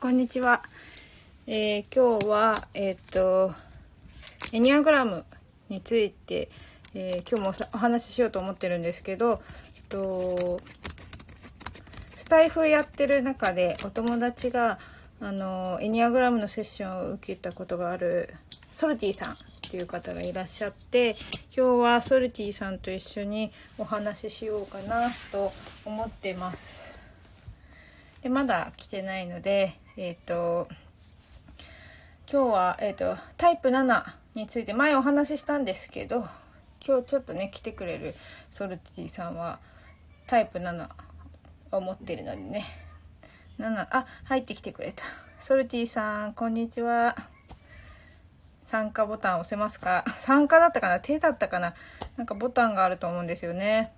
こんにちは。えー今日は、えーっと、エニアグラムについて、えー今日もお話ししようと思ってるんですけど、えっと、スタイフやってる中でお友達が、あの、エニアグラムのセッションを受けたことがあるソルティさんっていう方がいらっしゃって、今日はソルティさんと一緒にお話ししようかなと思ってます。でまだ来てないのでえっ、と今日は、えー、とタイプ7について前お話ししたんですけど今日ちょっとね来てくれるソルティさんはタイプ7を持ってるのでね。7あ入ってきてくれた。ソルティさんこんにちは。参加ボタン押せますか？参加だったかな？手だったかな？なんかボタンがあると思うんですよね。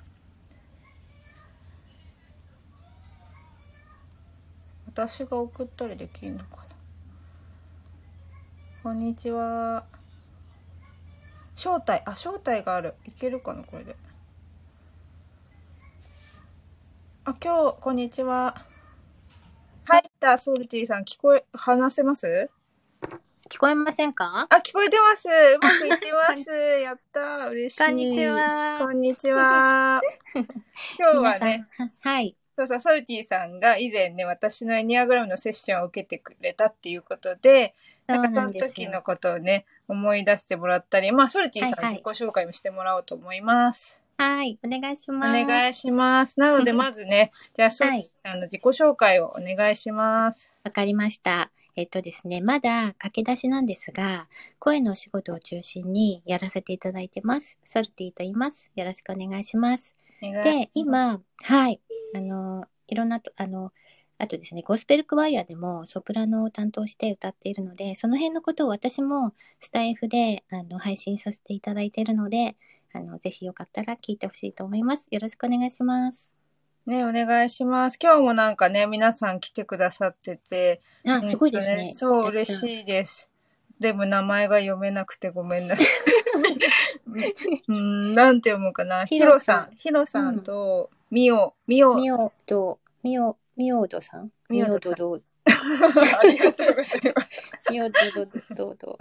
私が送ったりできるのかな。こんにちは。招待。あ招待がある。いけるかなこれで。あ今日こんにちは。入ったソルティさん聞こえ話せます？聞こえませんか？あ聞こえてます。うまくいってます。やった嬉しい。こんにちは。こんにちは。今日はねはい。そうそう、ソルティさんが以前ね、私のエニアグラムのセッションを受けてくれたっていうことで、そなんかその。時のことをね、思い出してもらったり、まあ、ソルティさんはいはい自己紹介もしてもらおうと思います。はい。お願いしおます。願いします。なので、まずね、じゃあ、ソルティさんの自己紹介をお願いします。わかりました。えっとですね、まだ駆け出しなんですが、声のお仕事を中心にやらせていただいてます。ソルティと言います。よろしくお願いします。お願いしますで、、今、はい。あの、いろんなと、あの、あとですね、ゴスペルクワイヤーでもソプラノを担当して歌っているので、その辺のことを私もスタイフであの配信させていただいているので、あの、ぜひよかったら聞いてほしいと思います。よろしくお願いします。ね、お願いします。今日もなんかね、皆さん来てくださってて、あ、すごいです本当ね。そう、嬉い。しいです。でも名前が読めなくてごめんなさい。うん、なんて読むかな？ヒヒロさん。ヒロさんと、ミオ、ミオ。みおと、みお、みおどさん？みおどさんみおどど、ありがとうございます。みおどどどど。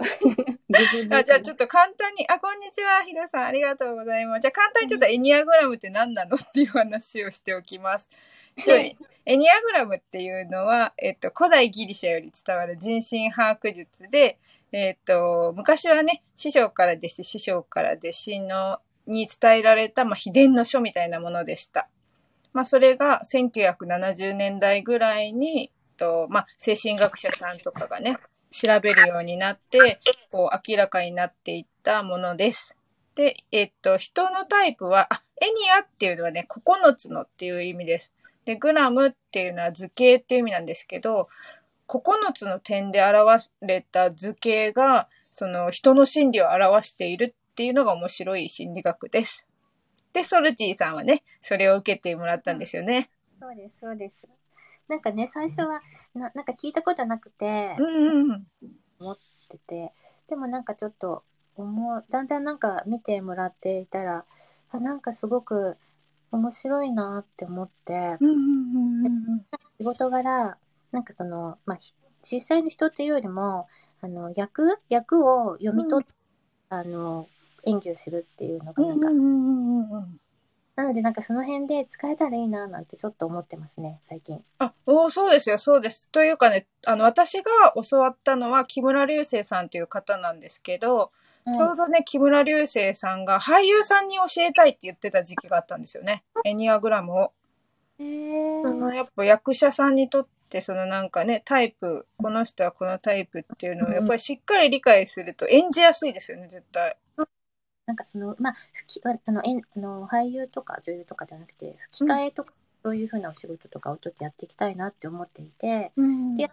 あじゃあちょっと簡単に、あ、こんにちは、ヒロさん、ありがとうございます。じゃあ簡単にちょっとエニアグラムって何なのっていう話をしておきます。エニアグラムっていうのは、えっと、古代ギリシャより伝わる人心把握術で、えっと、昔はね、師匠から弟子、師匠から弟子の、に伝えられた、まあ、秘伝の書みたいなものでした。まあ、それが1970年代ぐらいに、と、まあ、精神学者さんとかがね、調べるようになって、こう明らかになっていったものです。で、えっと、人のタイプは、あ、エニアっていうのはね、9つのっていう意味です。で、グラムっていうのは図形っていう意味なんですけど、9つの点で表れた図形が、その人の心理を表しているっていうのが面白い心理学です。で、ソルティさんはね、それを受けてもらったんですよね。そうです、そうです。なんかね、最初はな、なんか聞いたことなくてう、んうんうん。ってて、でもなんかちょっと思う、だんだんなんか見てもらっていたら、あ、なんかすごく面白いなって思って、うんうんうんうん仕事柄、なんかその、まあ、ひ実際の人っていうよりも、あの、役役を読み取って、あの、演技をするっていうのがなんか、うんうんうんうんうん。なのでなんかその辺で使えたらいいななんてちょっと思ってますね、最近。あ、おーそうですよ、そうです。というかね、あの、私が教わったのは木村流星さんという方なんですけど、ちょうどね、木村流星さんが俳優さんに教えたいって言ってた時期があったんですよね。エニアグラムを。へーそのやっぱ役者さんにとって、そのなんかね、タイプ、この人はこのタイプっていうのをやっぱりしっかり理解すると演じやすいですよね、絶対。なんかその、まあ、好きああのえんあの俳優とか女優とかじゃなくて、吹き替えとか、そういうふうなお仕事とかをちょっとやっていきたいなって思っていて、うん。で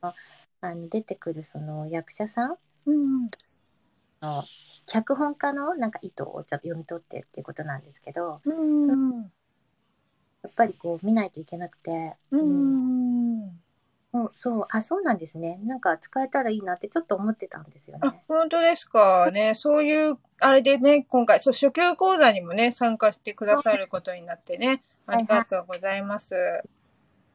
あの出てくるその役者さんうん。の脚本家のなんか意図をちょっと読み取ってっていうことなんですけど、うん。やっぱりこう見ないといけなくて、ううんうそう、あ、そうなんですね。なんか使えたらいいなってちょっと思ってたんですよあね。、本当ですか？ね。そういう、あれでね、今回、そう、初級講座にもね、参加してくださることになってね。ありがとうございます。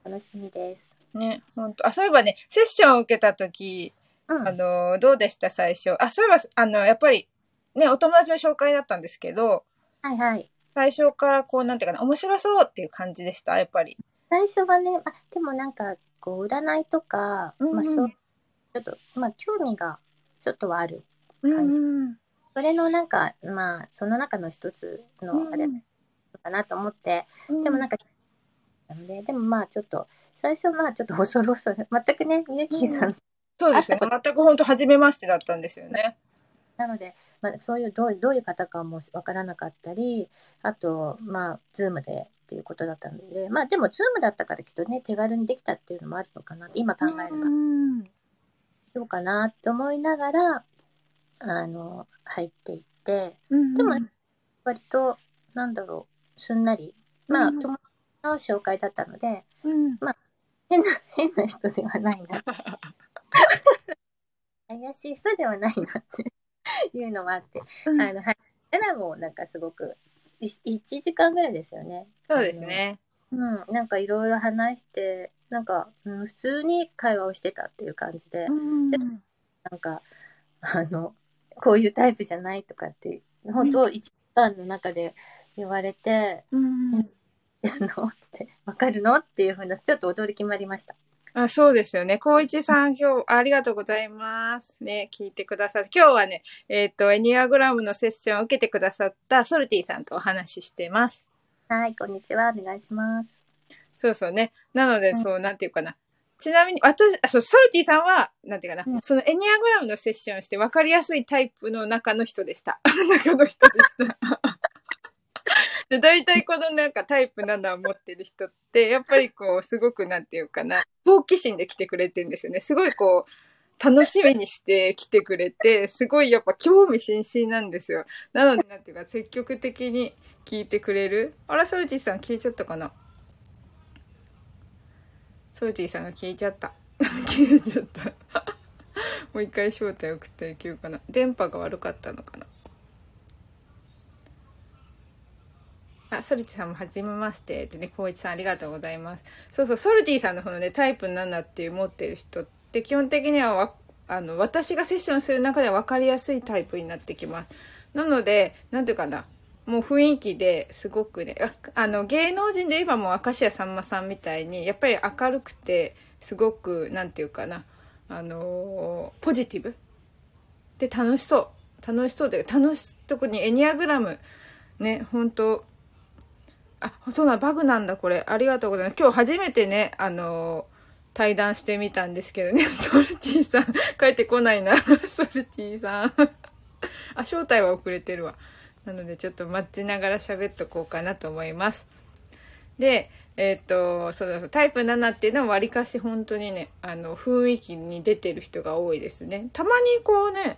楽しみです。ね、本当あ、そういえばね、セッションを受けたとき、うん。あの、どうでした最初？あ、そういえば、あの、やっぱり、ね、お友達の紹介だったんですけど、はいはい。最初からこう、なんていうかな、面白そうっていう感じでした、やっぱり。最初はね、あ、でもなんか、こう、占いとか、うんうん。まあ、そう、ちょっと、まあ、興味がちょっとはある。うん感じ。うんそれのなんか、まあ、その中の一つのあれかなと思って、うん。でもなんか、なんで、でもまあちょっと、最初まあちょっと恐る恐る、全くね、ゆきさん、そうですね。全く本当初めましてだったんですよね。なので、まあ、そういうどうどういう方かもわからなかったり、あと、まあ、ズームでっていうことだったので、まあでも、ズームだったからきっとね、手軽にできたっていうのもあるのかな、今考えれば、うん。どうかなって思いながら、あの、入っていって、うんでもね割と、なんだろう、すんなり、まあ、うん友達の紹介だったので、うん。変な、変な人ではないな。怪しい人ではないなっていうのもあって、うん。あの、はい。たらもうなんかすごく、い1時間ぐらいですよね。そうですね。うん。なんかいろいろ話して、なんか、うん、普通に会話をしてたっていう感じで、うんなんか、あの、こういうタイプじゃないとかって、本当1時間の中で言われて、うんやるの？って、わかるの？っていうふうな、ちょっと驚きもありました。あそうですよね。光一さん、今日、ありがとうございます。ね、聞いてくださって。今日はね、えっ、と、エニアグラムのセッションを受けてくださったソルティさんとお話ししてます。はい、こんにちは。お願いします。そうそうね。なので、うんそう、なんていうかな。ちなみに、私、あ、そう、ソルティさんは、なんていうかな、うんそのエニアグラムのセッションをして分かりやすいタイプの中の人でした。中の人でした。で、大体このなんかタイプ7を持ってる人って、やっぱりこう、すごくなんていうかな、好奇心で来てくれてるんですよね。すごいこう、楽しみにして来てくれて、すごいやっぱ興味津々なんですよ。なので、なんていうか、積極的に聞いてくれる。あら、ソルティさん聞いちゃったかな？ソルティさんが消えちゃった。消えちゃった。もう一回招待送っていけるかな。電波が悪かったのかな。あ、ソルティさんもはじめましてってね、光一さんありがとうございます。そうそう、ソルティさんの方のね、タイプ7っていう持ってる人って基本的にはわあの、私がセッションする中では分かりやすいタイプになってきます。なので、なんていうかな、もう雰囲気ですごくね、ああの、芸能人で言えばもう明石家さんまさんみたいに、やっぱり明るくて、すごく、なんていうかな、あのーポジティブで楽しそう。楽しそうで、楽し、特にエニアグラム、ね、本当あ、そうなん、バグなんだ、これ。ありがとうございます。今日初めてね、あのー対談してみたんですけどね、ソルティさん、帰ってこないな、ソルティさん。あ、招待は遅れてるわ。なので、ちょっと待ちながら喋っとこうかなと思います。で、えっ、と、そうだ、タイプ7っていうのはわりかし本当にね、あの、雰囲気に出てる人が多いですね。たまにこうね、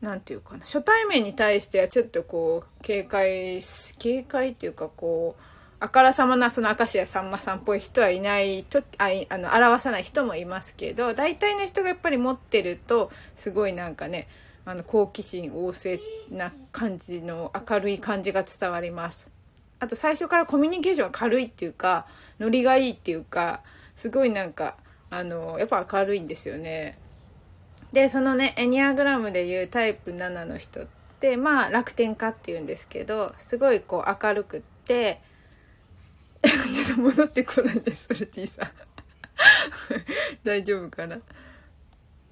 なんていうかな、初対面に対してはちょっとこう、警戒、警戒っていうかこう、あからさまなその明石家さんまさんっぽい人はいないとあいあの表さない人もいますけど大体の人がやっぱり持ってるとすごいなんかねあの好奇心旺盛な感じの明るい感じが伝わります。あと最初からコミュニケーションが軽いっていうかノリがいいっていうかすごいなんかあのやっぱ明るいんですよね。でそのねエニアグラムでいうタイプ7の人ってまあ楽天家っていうんですけどすごいこう明るくって ちょっと戻ってこないで、ソルティさん。大丈夫かな？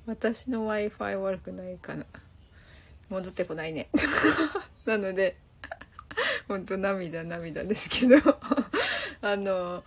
私の Wi-Fi 悪くないかな？戻ってこないね。なので、本当涙涙ですけど、あの、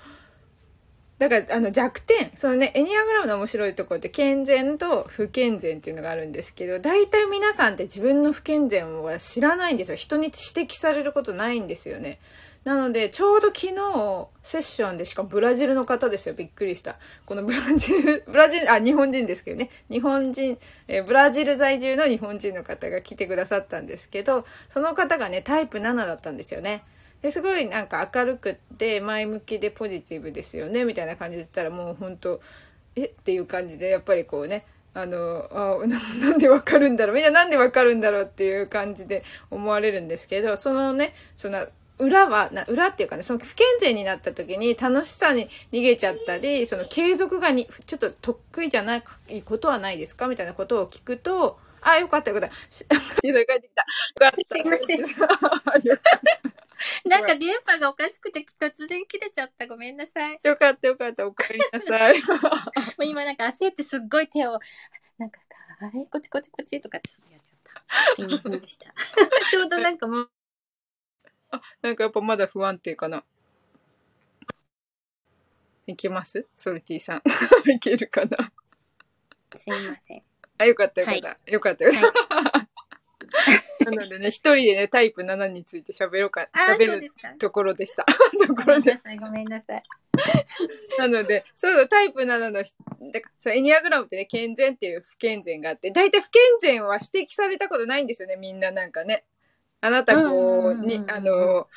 だから、あの、弱点、そのね、エニアグラムの面白いところって、健全と不健全っていうのがあるんですけど、大体皆さんって自分の不健全は知らないんですよ。人に指摘されることないんですよね。なので、ちょうど昨日、セッションで、しかもブラジルの方ですよ。びっくりした。このブラジル、ブラジル、あ、日本人ですけどね。日本人、えブラジル在住の日本人の方が来てくださったんですけど、その方がね、タイプ7だったんですよね。ですごいなんか明るくて前向きでポジティブですよねみたいな感じで言ったらもう本当えっていう感じでやっぱりこうねあのあ なんでわかるんだろうみんななんでわかるんだろうっていう感じで思われるんですけどそのねその裏はな、裏っていうかね、その不健全になった時に楽しさに逃げちゃったり、その継続がに、ちょっと得意じゃないことはないですかみたいなことを聞くと、あ、よかったよかった。し帰ってきた。よかった。すいませんよなんか電波がおかしくて突然切れちゃった。ごめんなさい。もよかったよかった。お帰りなさい。う今なんか焦ってすっごい手を、なんか、あれこっちこっちこっちとかってすぐやっちゃった。すいませんでした。ちょうどなんかもう、なんかやっぱまだ不安定かな。いけます？ソルティさん。いけるかな？すいません。あ、よかったよかった。よかったよかった。なのでね、一人でね、タイプ7について喋ろうか、あ、喋る。ところでした。ところでごめんな。さい、ごめんなさい。なので、そうそう、タイプ7の人、だからそうエニアグラムってね、健全っていう不健全があって、大体不健全は指摘されたことないんですよね、みんななんかね。あなたこうに、あの、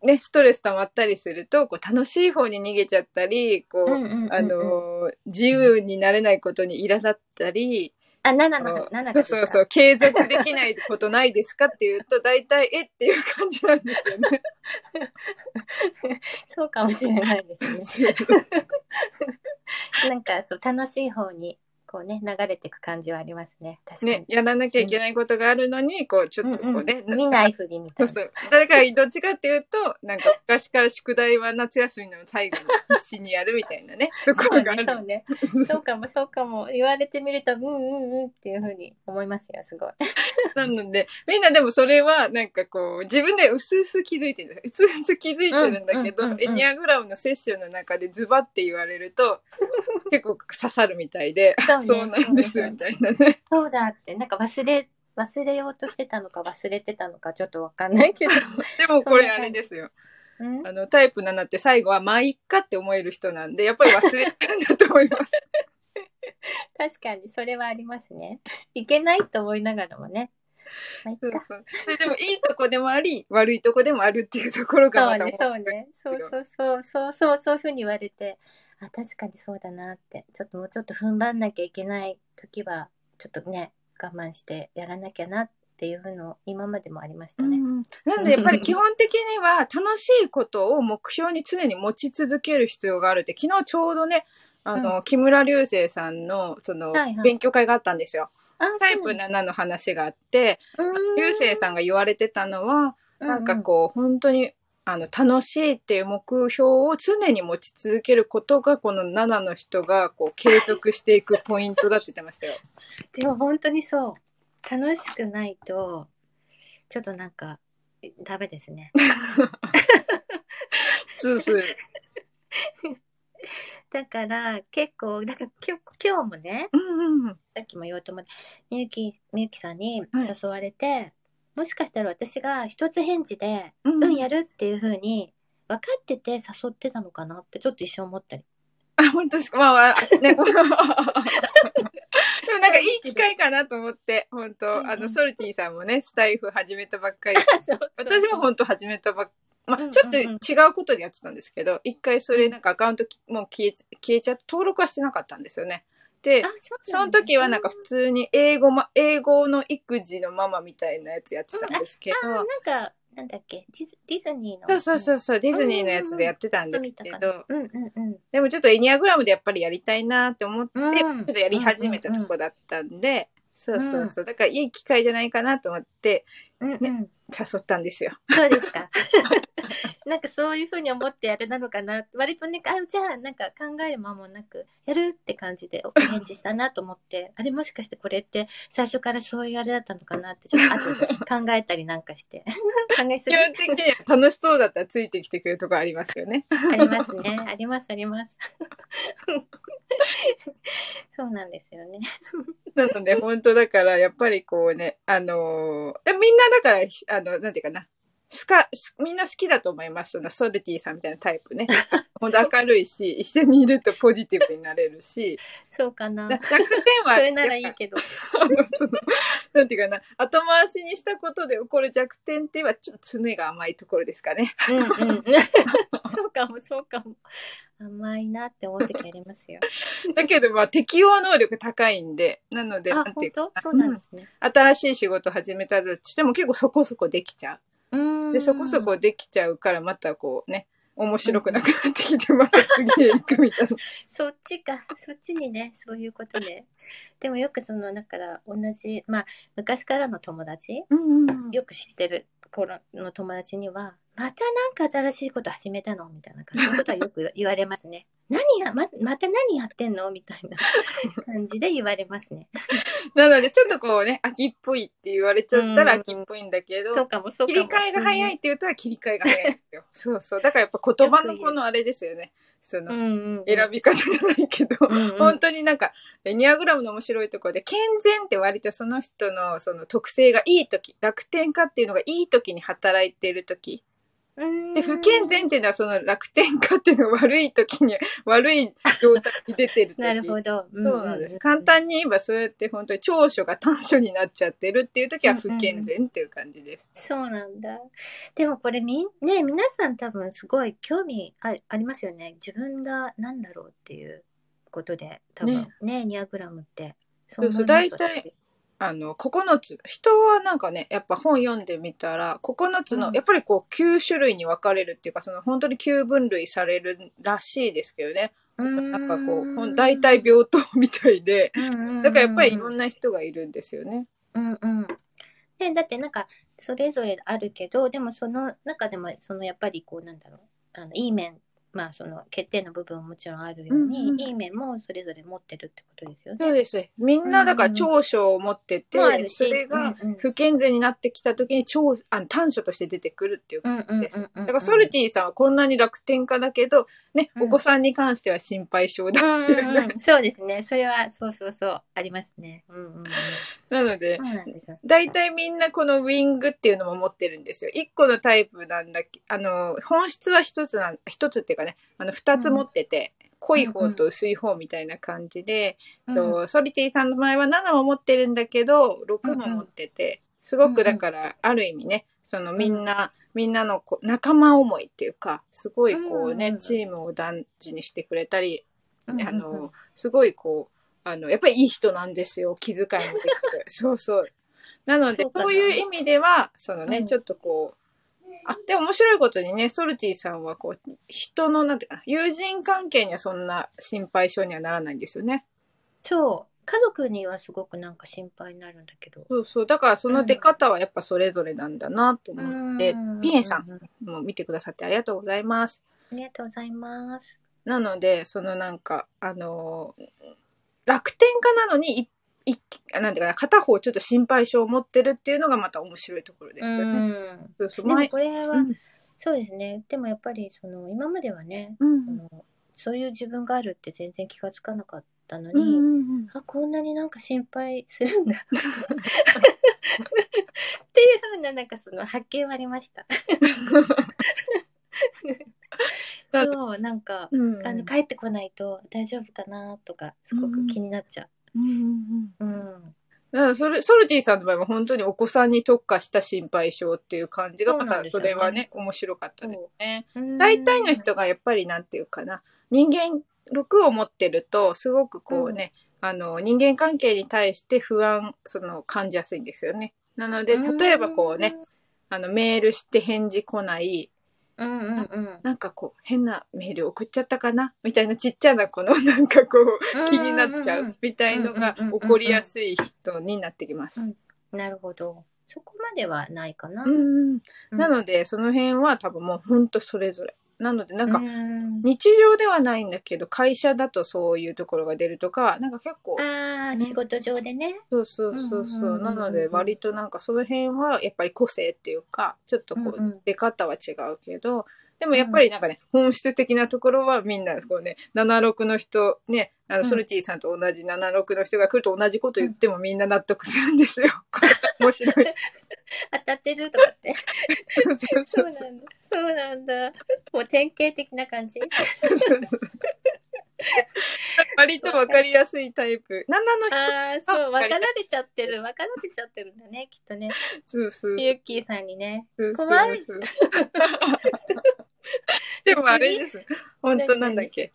ね、ストレス溜まったりすると、こう楽しい方に逃げちゃったり、こう、あの、自由になれないことに苛立ったり、あ、7この、う7そうそうそう、継続できないことないですかっていうと、大体、え？っていう感じなんですよね。そうかもしれないですね。なんかそう楽しい方にこうね流れていく感じはありますね。確かに。ね、やらなきゃいけないことがあるのに、こう、ちょっとこうね、うんうん、見ないふりみたいうな。そそう。だから、どっちかっていうと、なんか昔から宿題は夏休みの最後に必死にやるみたいなね、と こそうね、ろがある。そうね。そうかも、そうかも。言われてみると、うんうんうんっていうふうに思いますよ、すごい。なので、みんなでもそれは、なんかこう、自分で薄々気づいてるん気づいてるんだけど、うんうんうんうんエニアグラムのセッションの中でズバって言われると、結構刺さるみたいで、そうねそうなんです、みたいなね。そうだって、なんか忘れ、忘れようとしてたのか忘れてたのかちょっとわかんないけど。でもこれあれですよ。うんあの、タイプ7って最後は、まあ、いっかって思える人なんで、やっぱり忘れるんだと思います。確かに、それはありますね。いけないと思いながらもね。まあ、いそうそう。それでもいいとこでもあり、悪いとこでもあるっていうところがまたそうね、そうね。そうそうそう、そうそう、そういうふうに言われて、あ、確かにそうだなって、ちょっともうちょっと踏ん張んなきゃいけない時は、ちょっとね、我慢してやらなきゃなっていうの今までもありましたね。うんなんでやっぱり基本的には楽しいことを目標に常に持ち続ける必要があるって昨日ちょうどねあの、う木村流星さんのその、はいはい。勉強会があったんですよ。あタイプ7の話があって流星さんが言われてたのはなんかこう本当にあの楽しいっていう目標を常に持ち続けることがこの7の人がこう継続していくポイントだって言ってましたよ。う んでも本当にそう。楽しくないと、ちょっとなんか、ダメですね。そうそう。だから結構、だから今日今日もね、うんうんさっきも言おうと思って、みゆき、みゆきさんにはい誘われて、もしかしたら私が一つ返事で、うんうん、やるっていう風に分かってて誘ってたのかなってちょっと一瞬思ったり。あ、本当ですか？まあまあ、ね。でもなんかいい機会かなと思って、本当、あの、ソルティさんもね、スタイフ始めたばっかり。私も本本当始めたばっまあ、うんうんうんちょっと違うことでやってたんですけど、一回それなんかアカウントきもう消えち消えちゃって、登録はしてなかったんですよね。で、その時はなんか普通に英語ま、英語の育児のママみたいなやつやってたんですけど、あーなんか、なんだっけ、ディズディズニーの。そうそうそうそう、ディズニーのやつでやってたんですけど、うんうんうん。でもちょっとエニアグラムでやっぱりやりたいなって思って、うんちょっとやり始めたとこだったんで、そうそうそう。だからいい機会じゃないかなと思ってうんうん。誘ったんですよ。そうですか。なんかそういうふうに思ってやるなのかな。割とね、あ、じゃあなんか考える間もなく、やるって感じでお 返事したなと思って、あれもしかしてこれって最初からそういうあれだったのかなって、ちょっと 後で考えたりなんかして。考えすぎ基本的には楽しそうだったらついてきてくれるとこありますよね。ありますね。あります、あります。そうなんですよね。なので本当だからやっぱりこうね、あのみんなだから、あの、なんていうかな。すか、すみんな好きだと思います。そのソルティさんみたいなタイプね。本当明るいし、一緒にいるとポジティブになれるし、そうかな。だ弱点は、それならいいけど。なんていうかな、後回しにしたことで起こる弱点っては、ちょっと爪が甘いところですかね。うんうん。そうかも、そうかも。甘いなって思う時ありますよ。だけど、まあ、適応能力高いんで、なので、あなん、ていうかそうなんですね。新しい仕事始めたとしても結構そこそこできちゃう。で、そこそこできちゃうから、またこうね、面白くなくなってきて、また次へ行くみたいな。そっちか。そっちにね、そういうことで。でもよくその、だから同じ、まあ、昔からの友達、うんうんよく知ってる頃の友達には、またなんか新しいこと始めたの？みたいな感じのことはよく言われますね。何が、ま、また何やってんの？みたいな 感じで言われますね。なので、ちょっとこうね、秋っぽいって言われちゃったらうん秋っぽいんだけど、そうかも、そうかも。切り替えが早いって言ったら切り替えが早いんですよ。そうそう。だからやっぱ言葉のこのあれですよね。その。選び方じゃないけど、うんうん本当になんか、エニアグラムの面白いところで、健全って割とその人のその特性がいい時、楽天家っていうのがいい時に働いている時。うんで、不健全っていうのはその楽天家っていうのが悪い時に、悪い状態に出てる時。なるほど。そうなんです。簡単に言えばそうやって本当に長所が短所になっちゃってるっていう時は不健全っていう感じです。そうなんだ。でもこれみん、ね、皆さん多分すごい興味あありますよね。自分が何だろうっていうことで、多分ねね、ニアグラムって。そうそう大体。あの、9つ、人はなんかね、やっぱ本読んでみたら、9つの、うんやっぱりこう9種類に分かれるっていうか、その本当に9分類されるらしいですけどね。そのなんかこう、ほん大体病棟みたいで、だからやっぱりいろんな人がいるんですよね。うんうん。で、だってなんか、それぞれあるけど、でもその中でも、そのやっぱりこう、なんだろう、あの、いい面、まあその欠点の部分ももちろんあるように、うんうんいい面もそれぞれ持ってるってことですよね。そうです。みんなだから長所を持ってて、もあるしそれがうんうん不健全になってきた時に長あの短所として出てくるっていううんうんうんうんです。だからソルティさんはこんなに楽天家だけど、ね、うんお子さんに関しては心配性だうんっていうね。うんうん、そうですね。それは、そうそうそう、ありますね。うんうんうん。なので。大体みんなこのウィングっていうのも持ってるんですよ。一個のタイプなんだけあの、本質は一つなん、一つっていうかね、あの、二つ持ってて、濃い方と薄い方みたいな感じで、とソリティさんの場合は7も持ってるんだけど、6も持ってて、すごくだから、ある意味ね、そのみんな、みんなのこう仲間思いっていうか、すごいこうね、うんうんうん。チームを団地にしてくれたり、うんうんうん。あの、すごいこう、あの、やっぱりいい人なんですよ。気遣いもできて。そうそう。なので、そういう意味では、そのね、うん。ちょっとこう、あ、でも面白いことにね、ソルティさんはこう、人の、なんていうかな、友人関係にはそんな心配性にはならないんですよね。そう。家族にはすごくなんか心配になるんだけど。そうそう。だからその出方はやっぱそれぞれなんだなと思って、うんピエンさうんんも見てくださってありがとうございます。ありがとうございます。なので、そのなんか、あのー楽天家なのに、いいなんていうかな、片方ちょっと心配性を持ってるっていうのがまた面白いところですうよ。そうそうでも前これは、うんそうですね。でもやっぱり、その、今まではね、うんあのそういう自分があるって全然気がつかなかったのに、うんうんうんあ、こんなになんか心配するんだ。っていうふうな、なんかその発見はありました。だそう、なんか、うんあの帰ってこないと大丈夫かなとか、すごく気になっちゃうんうんうんう。うん。だからそれソルティさんの場合は本当にお子さんに特化した心配性っていう感じがまたそれはね面白かったですね。うん大体の人がやっぱりなんていうかな人間力を持ってるとすごくこうね、あの人間関係に対して不安その感じやすいんですよね。なので例えばこうね、あのメールして返事来ないうんうんうん。なんかこう変なメール送っちゃったかな？みたいなちっちゃなこの なんかこう気になっちゃうみたいのが起こりやすい人になってきます。なるほど。そこまではないかな。なのでその辺は多分もうほんとそれぞれ。なのでなんかうん日常ではないんだけど会社だとそういうところが出るとかなんか結構ああ、仕事上でね。そうそうそうそう。なので割となんかその辺はやっぱり個性っていうかちょっとこう出方は違うけどでもやっぱりなんかね本質的なところはみんなこうね76の人ねあのうんソルティさんと同じ76の人が来ると同じこと言ってもみんな納得するんですよ。これ面白い。当たってるとかって。そうなんだ。そうなんだ。もう典型的な感じ。割とわかりやすいタイプ。7の人ああ、そう、わかり分かられちゃってる。分かられちゃってるんだね、きっとね。そうそうユッキーさんにね。そう でもあれです。本当なんだっけ？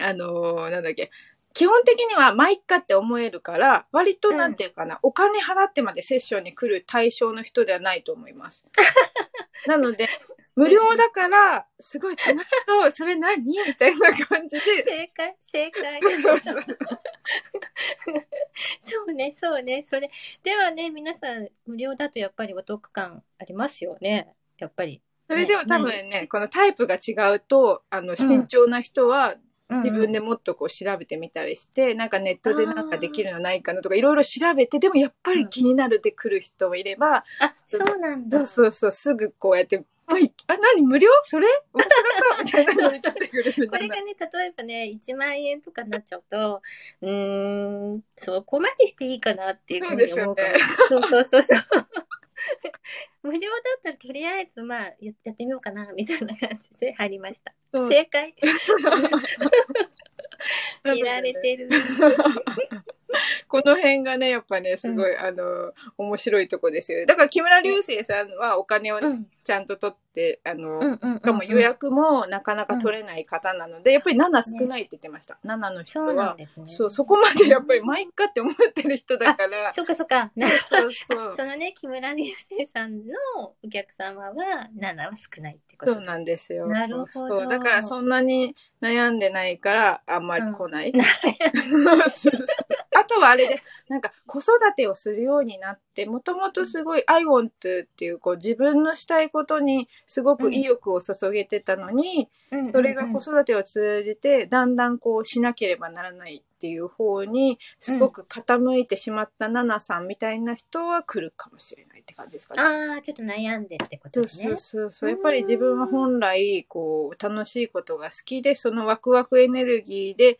あのーなんだっけ？基本的にはマイカって思えるから、割となんていうかな、お金払ってまでセッションに来る対象の人ではないと思います。なので、無料だから、すごい楽しそう、それ何？みたいな感じで、正解、正解。そうね、そうね、それ。ではね、皆さん、無料だとやっぱりお得感ありますよね。やっぱり。それでも多分ね、このタイプが違うと、あの、慎重な人は、自分でもっとこう調べてみたりして、なんかネットでなんかできるのないかなとかいろいろ調べて、でもやっぱり気になるで来る人もいれば、あ、そうなんだ。そうそうそう、すぐこうやって、もういあ、何無料？それ？面白そうみたいなのに来てくれるみたいな。これがね、例えばね、1万円とかになっちゃうと、うーん、そこまでしていいかなっていうふうに思うかも。そうそうそうそう。無料だったらとりあえずまあややってみようかなみたいな感じで入りました。そう正解。見られてる。この辺がね、やっぱね、すごい、あの、面白いとこですよね。だから木村流星さんはお金をうんちゃんと取って、あの、うんうんしかも予約もなかなか取れない方なので、やっぱり7少ないって言ってました。7の人は。ですね。そう、そこまでやっぱり毎回って思ってる人だから。そっかそっか。な そうそうそ。のね、木村流星さんのお客様は7は少ないってことそうなんですよ。なるほどそうだからそんなに悩んでないからあんまり来ない。そうそうあとはあれで、なんか子育てをするようになって、もともとすごい I want to っていうこう自分のしたいことにすごく意欲を注げてたのに、それが子育てを通じてだんだんこうしなければならないっていう方にすごく傾いてしまったナナさんみたいな人は来るかもしれないって感じですかね。ああ、ちょっと悩んでってことですねそうそう。そう。やっぱり自分は本来、こう、楽しいことが好きで、そのワクワクエネルギーで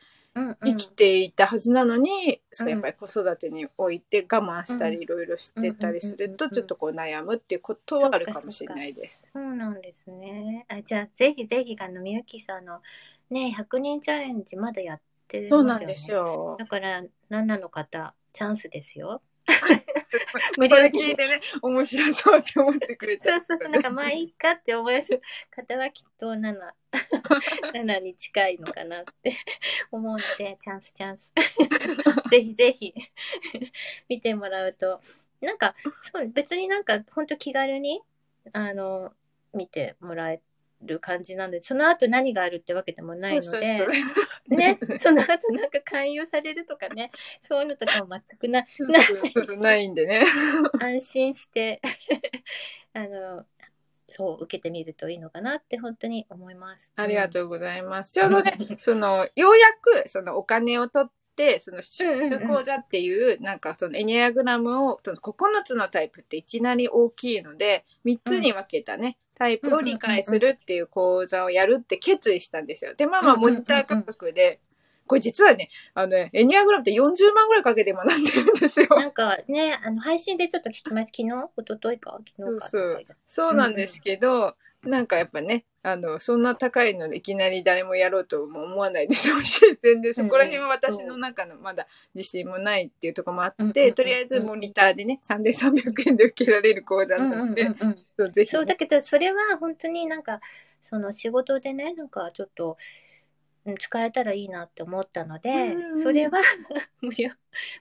生きていたはずなのに、そううんやっぱり子育てにおいて我慢したり、いろいろしてたりすると、うんうんうんうんちょっとこう悩むっていうことはあるかもしれないです。そうなんですね。あじゃあ、ぜひぜひ、あの、みゆきさんのね、100人チャレンジまだやってるそうなんです。よ。だから、7の方、チャンスですよ。無これで聞いてね、面白そうって思ってくれてそうそうそう、なんかまあいいかって思える方はきっと7、7に近いのかなって思うので、チャンスチャンス。ぜひぜひ。見てもらうと、なんか、そう、別になんか本当気軽に、あの、見てもらえる感じなんで、その後何があるってわけでもないのでね、その後なんか勧誘されるとかね、そういうのとかも全くなないないんでね。安心して あのそう受けてみるといいのかなって本当に思います。ありがうとうございます。ちょうどね、その、ようやく、そのお金を取って、その、うんうんうん。講座っていう、なんかそのエニアグラムを、その9つのタイプっていきなり大きいので、3つに分けたね、タイプを理解するっていう講座をやるって決意したんですよ。で、まあまあ、うんうんうん。うんモニター価格で、これ実はね、あのね、エニアグラムって40万ぐらいかけて学んでるんですよ。なんかねあの配信でちょっと聞きます。昨日？一昨日か？昨日か？そうそう。そうなんですけど、なんかやっぱね、あの、そんな高いのでいきなり誰もやろうとも思わないでしょうし、全然そこら辺は私の中のまだ自信もないっていうところもあって、とりあえずモニターでね、3300円で受けられる講座うんなので、そうぜひ、そうだけどそれは本当になんかその仕事でねなんかちょっとうん使えたらいいなって思ったので、うんうんそれは 無料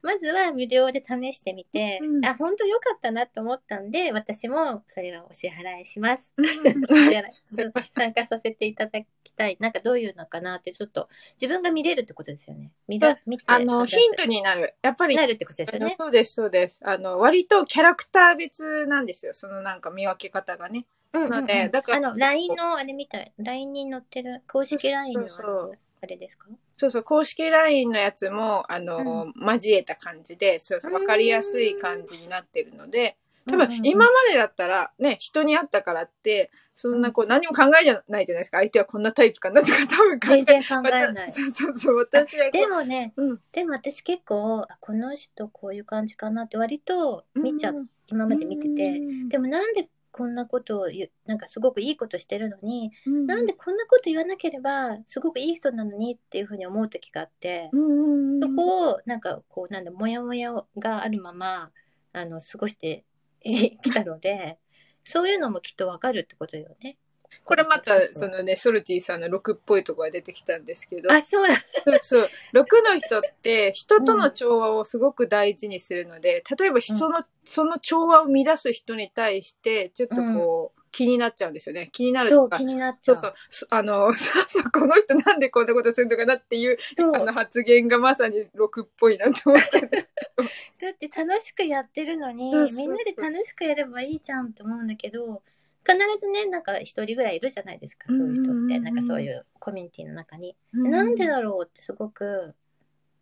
まずは無料で試してみて、うんあ本当良かったなと思ったんで私もそれはお支払いします。参加させていただきたい。なんかどういうのかなって、ちょっと自分が見れるってことですよね。見ら見てあの、ヒントになる。やっぱり、なるってことですよね。そうです、そうです。あの、割とキャラクター別なんですよ。そのなんか見分け方がね。のでだからあの、LINE のあれみたい。LINE に載ってる、公式 LINE のあれですか？そうそう、公式 LINE のやつも、あの、交えた感じで、そうそう、わかりやすい感じになってるので、多分、今までだったら、ね、人に会ったからって、そんなこう、何も考えじゃないじゃないですか。相手はこんなタイプかなとか、多分考え全然考えない。そうそうそう、私はでもね、うん。でも私結構、あこの人こういう感じかなって割と見ちゃ、うん。今まで見てて、うん。でもなんでこんなことを言う、なんかすごくいいことしてるのに、うんなんでこんなこと言わなければ、すごくいい人なのにっていうふうに思う時があって、うんうんうんそこを、なんか、こう、なんだ、もやもやがあるまま、あの、過ごしてきたので、そういうのもきっとわかるってことよね。これまた、そのね、ソルティさんの6っぽいとこが出てきたんですけど、あ、そうだ。そうそう。6の人って人との調和をすごく大事にするので、例えばその、その調和を乱す人に対して、ちょっとこう、気になっちゃうんですよね。気になるそう、とか気。になっちゃう。そうそう。そあの、そうそう、この人なんでこんなことするのかなっていう、そうあの発言がまさに6っぽいなと思って。だって楽しくやってるのに、そうそうそうみんなで楽しくやればいいじゃんって思うんだけど、必ずね、なんか一人ぐらいいるじゃないですか、そういう人って。なんかそういうコミュニティの中に。なんでだろうってすごく、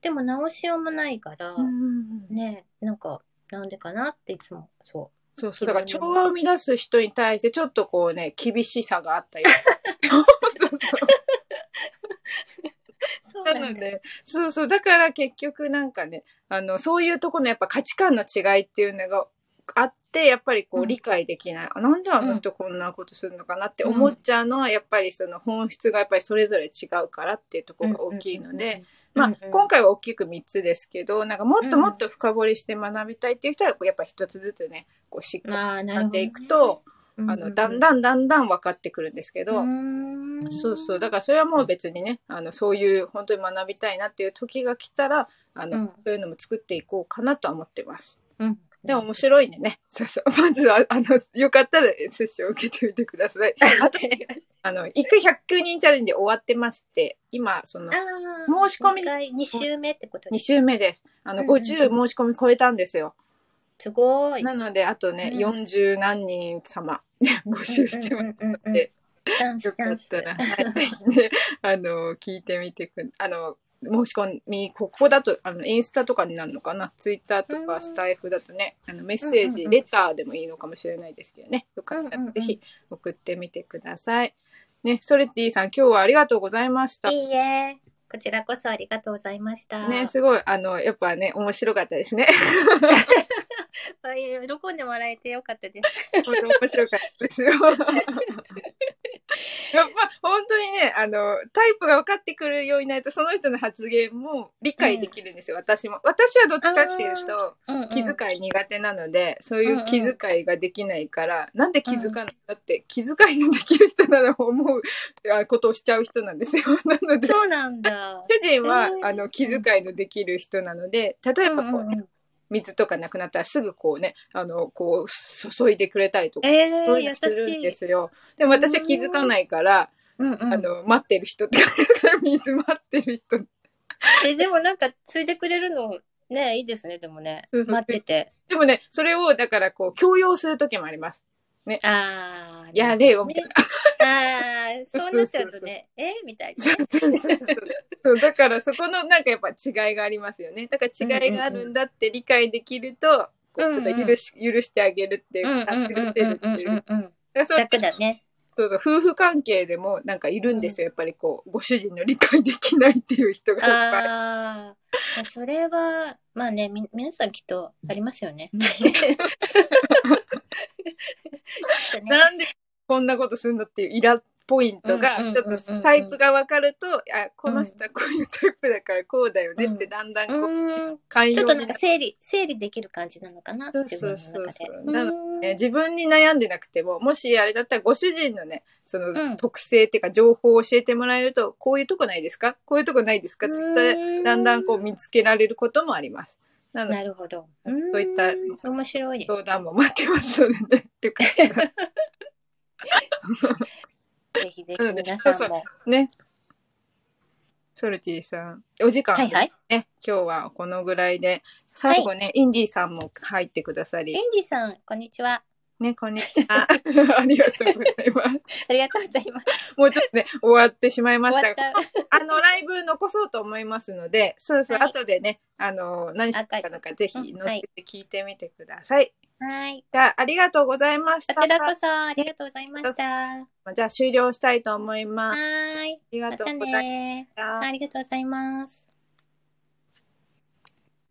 でも直しようもないから、うんね、なんか、なんでかなっていつも、そそうそう。だから調和を乱す人に対してちょっとこうね、厳しさがあったり。そうそうう。そうな。ので、そうそう。だから結局なんかね、あの、そういうところのやっぱ価値観の違いっていうのがあって、やっぱりこううん理解できない。あなんであの人こんなことするのかなって思っちゃうのは、やっぱりその本質がやっぱりそれぞれ違うからっていうところが大きいので、まあ、今回は大きく3つですけど、なんかもっともっと深掘りして学びたいっていう人は、こうやっぱ一つずつね、こうしっかりやっていくと、あの、だんだんだんだん分かってくるんですけど、んそうそう。だからそれはもう別にね、あの、そういう本当に学びたいなっていう時が来たら、あの、うんそういうのも作っていこうかなとは思ってます。うん。でも面白いんでね。そうそう。まずは、あの、よかったらセッションを受けてみてください。あと、あの、行く100人チャレンジ終わってまして、今、その、申し込み2週目ってこと2です週目です。あの、うんうん50申し込み超えたんですよ。すごい。なので、あとね、うん40何人様 募集してます。うんうんうんうんでダンスよかったら、はい、ぜひね、あの、聞いてみてくあの、申し込み、ここだと、あの、インスタとかになるのかな？ツイッターとうんかスタイフだとね、あの、メッセージ、レターでもいいのかもしれないですけどね。よかったらぜひ送ってみてください。ね、ソレティさん、今日はありがとうございました。いいえ。こちらこそありがとうございました。ね、すごい、あの、やっぱね、面白かったですね。喜んでもらえてよかったです。面白かったですよ。やっぱ本当にね、あの、タイプが分かってくるようになると、その人の発言も理解できるんですよ、私も。私はどっちかっていうと、気遣い苦手なので、そういう気遣いができないから、なんで気づかないのって、気遣いのできる人なら思うあことをしちゃう人なんですよ。なので、そうなんだ。主人は、えーあの、気遣いのできる人なので、例えばこう、うんうんうん水とかなくなったらすぐこうね、あの、こう、注いでくれたりとか、えー、そういう優のするん。ですよ。でも私は気づかないから、うんうんあの、待ってる人って感じだから、水待ってる人。え、でもなんか、ついでくれるの、ね、いいですね、でもねそう。そう待ってて。でもね、それを、だからこう、強要する時もあります。あー。やれよ、みたいな。あー、そうなっちゃうとね、えみたいな。そうそうそうそうだからそこのなんかやっぱ違いがありますよね。だから違いがあるんだって理解できると、こうちょっと許し、許してあげるっていうか、うんうんうん許せるっていう。だかうん。らそう楽だね。そうそう夫婦関係でもなんかいるんですよ。やっぱりこう、ご主人の理解できないっていう人がいっぱい。それは、まあね、み、皆さんきっとありますよね。なんでこんなことするのっていうイラポイントがちょっとタイプが分かると、あこの人はこういうタイプだからこうだよねってだんだんこううん。寛ちょっとなんか整理、整理できる感じなのかな、そう自分そうそうそう。なう。ん。ね自分に悩んでなくてももしあれだったらご主人のねそのうん。特性っていうか情報を教えてもらえると、こういうとこないですか？こういうとこないですか？って言ったうん。らだんだんこう見つけられることもあります。なのでなるほど。そういったうん。面白い。相談も待ってますのでね。よかったら ぜひぜひ皆さんも。ね。ソルティさん、お時間、はいはい。ね、今日はこのぐらいで、最後ね、インディーさんも入ってくださりイン、ディさん、こんにちは。ね、こんにちは。ありがとうございます。ありがとうございます。もうちょっとね、終わってしまいましたが。あの、ライブ残そうと思いますので、そうそう、はい後でね、あの、何しったのかぜひうん乗って聞いてみてください。はい。じゃあ、ありがとうございました。こちらこそありがとうございました。はじゃあ、終了したいと思います。あーい。りがとうございまねした。ありがとうございます。